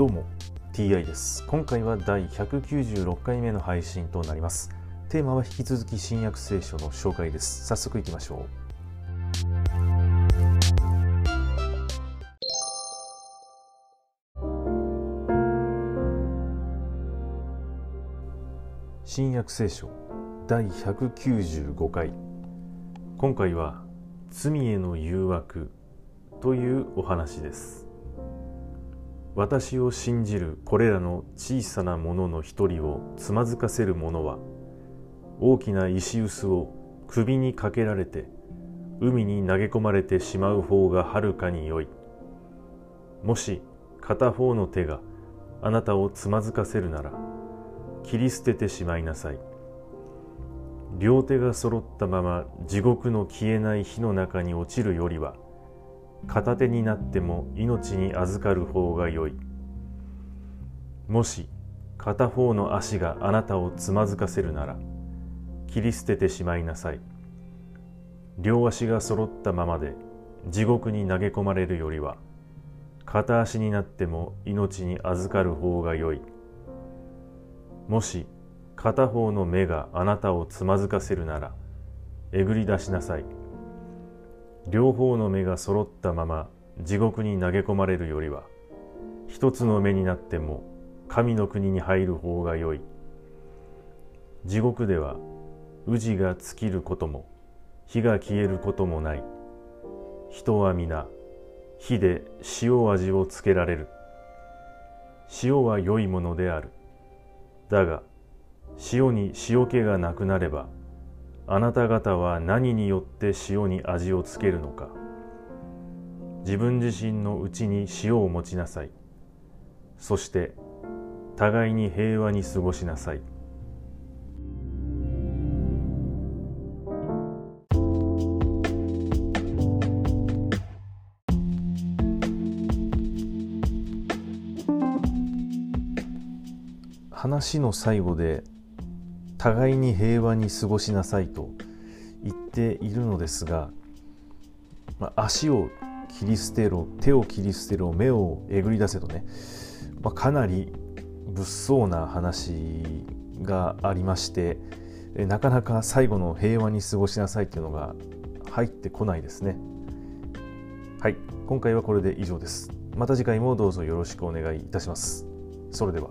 どうも TI です。今回は第196回目の配信となります。テーマは引き続き新約聖書の紹介です。早速いきましょう。新約聖書第195回。今回は罪への誘惑というお話です。私を信じるこれらの小さなものの一人をつまずかせる者は大きな石臼を首にかけられて海に投げ込まれてしまう方がはるかに良い。もし片方の手があなたをつまずかせるなら切り捨ててしまいなさい。両手が揃ったまま地獄の消えない火の中に落ちるよりは片手になっても命に預かる方がよい。もし片方の足があなたをつまずかせるなら切り捨ててしまいなさい。両足が揃ったままで地獄に投げ込まれるよりは片足になっても命に預かる方がよい。もし片方の目があなたをつまずかせるならえぐり出しなさい。両方の目が揃ったまま地獄に投げ込まれるよりは一つの目になっても神の国に入る方がよい。地獄では宇治が尽きることも火が消えることもない。人は皆火で塩味をつけられる。塩は良いものである。だが塩に塩気がなくなればあなた方は何によって塩に味をつけるのか。自分自身のうちに塩を持ちなさい。そして互いに平和に過ごしなさい。話の最後で互いに平和に過ごしなさいと言っているのですが、まあ、足を切り捨てろ手を切り捨てろ目をえぐり出せとね、まあ、かなり物騒な話がありましてなかなか最後の平和に過ごしなさいというのが入ってこないですね。はい今回はこれで以上です。また次回もどうぞよろしくお願いいたします。それでは。